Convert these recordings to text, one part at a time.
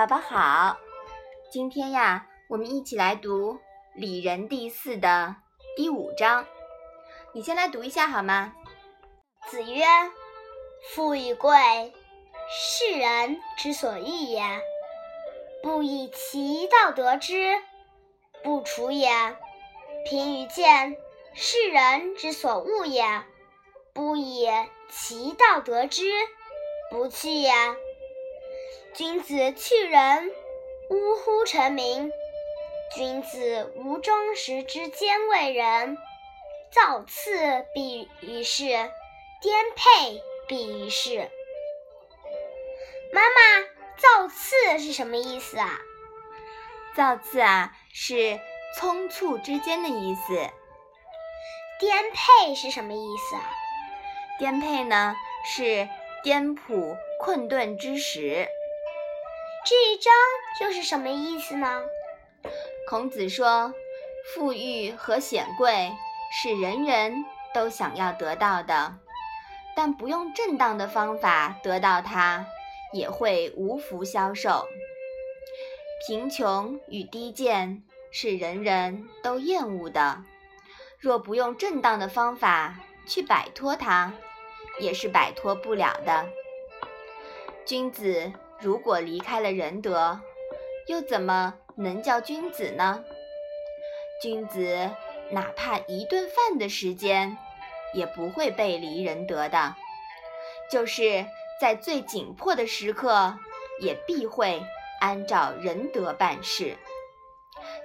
宝宝好，今天呀，我们一起来读《礼仁第四》的第五章。你先来读一下好吗？子曰：“富与贵，是人之所欲也。不以其道得之，不处也。贫与贱，是人之所恶也。不以其道得之，不去也。”君子去仁，呜呼！成名。君子无忠实之奸为人，造次必于世，颠沛必于世。妈妈，造次是什么意思啊？造次啊，是匆促之间的意思。颠沛是什么意思啊？颠沛呢，是颠仆困顿之时。这一章又是什么意思呢？孔子说，富裕和显贵是人人都想要得到的，但不用正当的方法得到它，也会无福消受。贫穷与低贱是人人都厌恶的，若不用正当的方法去摆脱它，也是摆脱不了的。君子。如果离开了仁德，又怎么能叫君子呢？君子哪怕一顿饭的时间，也不会背离仁德的。就是在最紧迫的时刻，也必会按照仁德办事；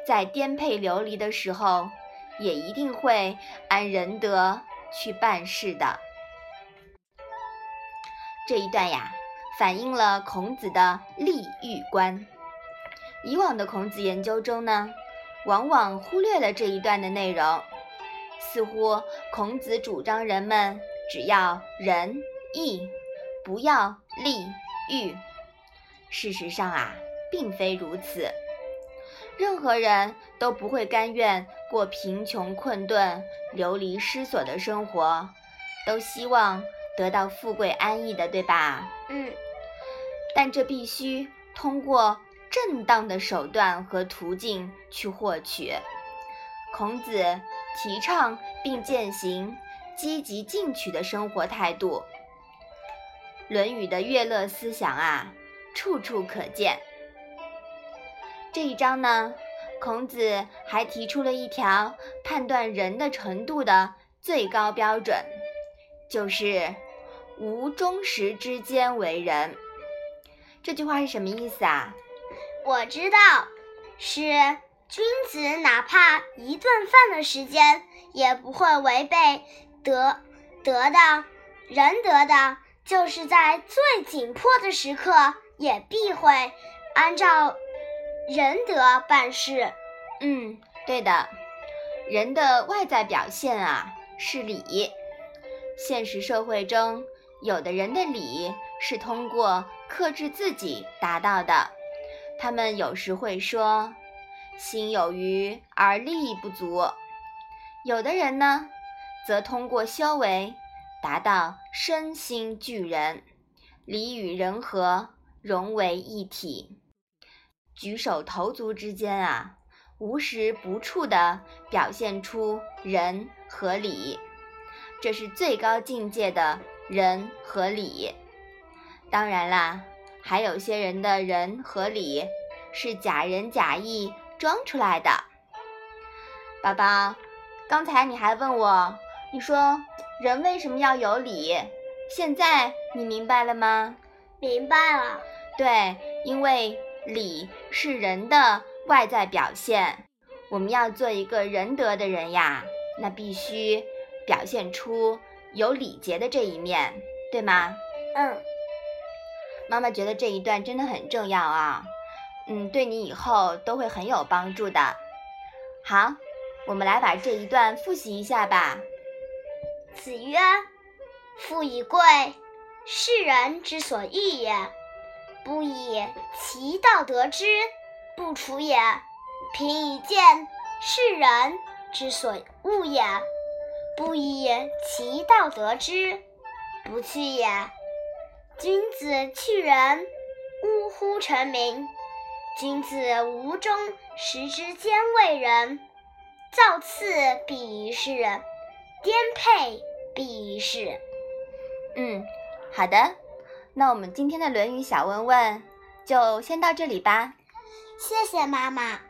在颠沛流离的时候，也一定会按仁德去办事的。这一段呀。反映了孔子的利欲观。以往的孔子研究中呢，往往忽略了这一段的内容，似乎孔子主张人们只要仁义，不要利欲。事实上啊，并非如此。任何人都不会甘愿过贫穷困顿、流离失所的生活，都希望得到富贵安逸的，对吧？嗯。但这必须通过正当的手段和途径去获取。孔子提倡并践行积极进取的生活态度，《论语》的乐乐思想啊，处处可见。这一章呢，孔子还提出了一条判断人的程度的最高标准，就是无忠实之间为人。这句话是什么意思啊？我知道，是君子哪怕一顿饭的时间，也不会违背德德的仁德的，就是在最紧迫的时刻，也必会按照仁德办事。嗯，对的，人的外在表现啊是礼。现实社会中，有的人的礼是通过。克制自己达到的，他们有时会说“心有余而力不足”。有的人呢，则通过修为达到身心俱人，礼与人和，融为一体，举手投足之间啊，无时不处地表现出人和礼，这是最高境界的仁和礼。当然啦，还有些人的人和礼是假仁假义装出来的。宝宝，刚才你还问我，你说人为什么要有礼？现在你明白了吗？明白了。对，因为礼是人的外在表现。我们要做一个仁德的人呀，那必须表现出有礼节的这一面，对吗？嗯。妈妈觉得这一段真的很重要啊，嗯，对你以后都会很有帮助的。好，我们来把这一段复习一下吧。子曰：“富以贵，是人之所欲也。不以其道得之，不处也。贫以贱，是人之所恶也。不以其道得之，不去也。”君子去仁，呜呼！成名。君子无中食之兼为人，造次必于是，颠沛必于是。嗯，好的，那我们今天的《论语》小问问就先到这里吧。谢谢妈妈。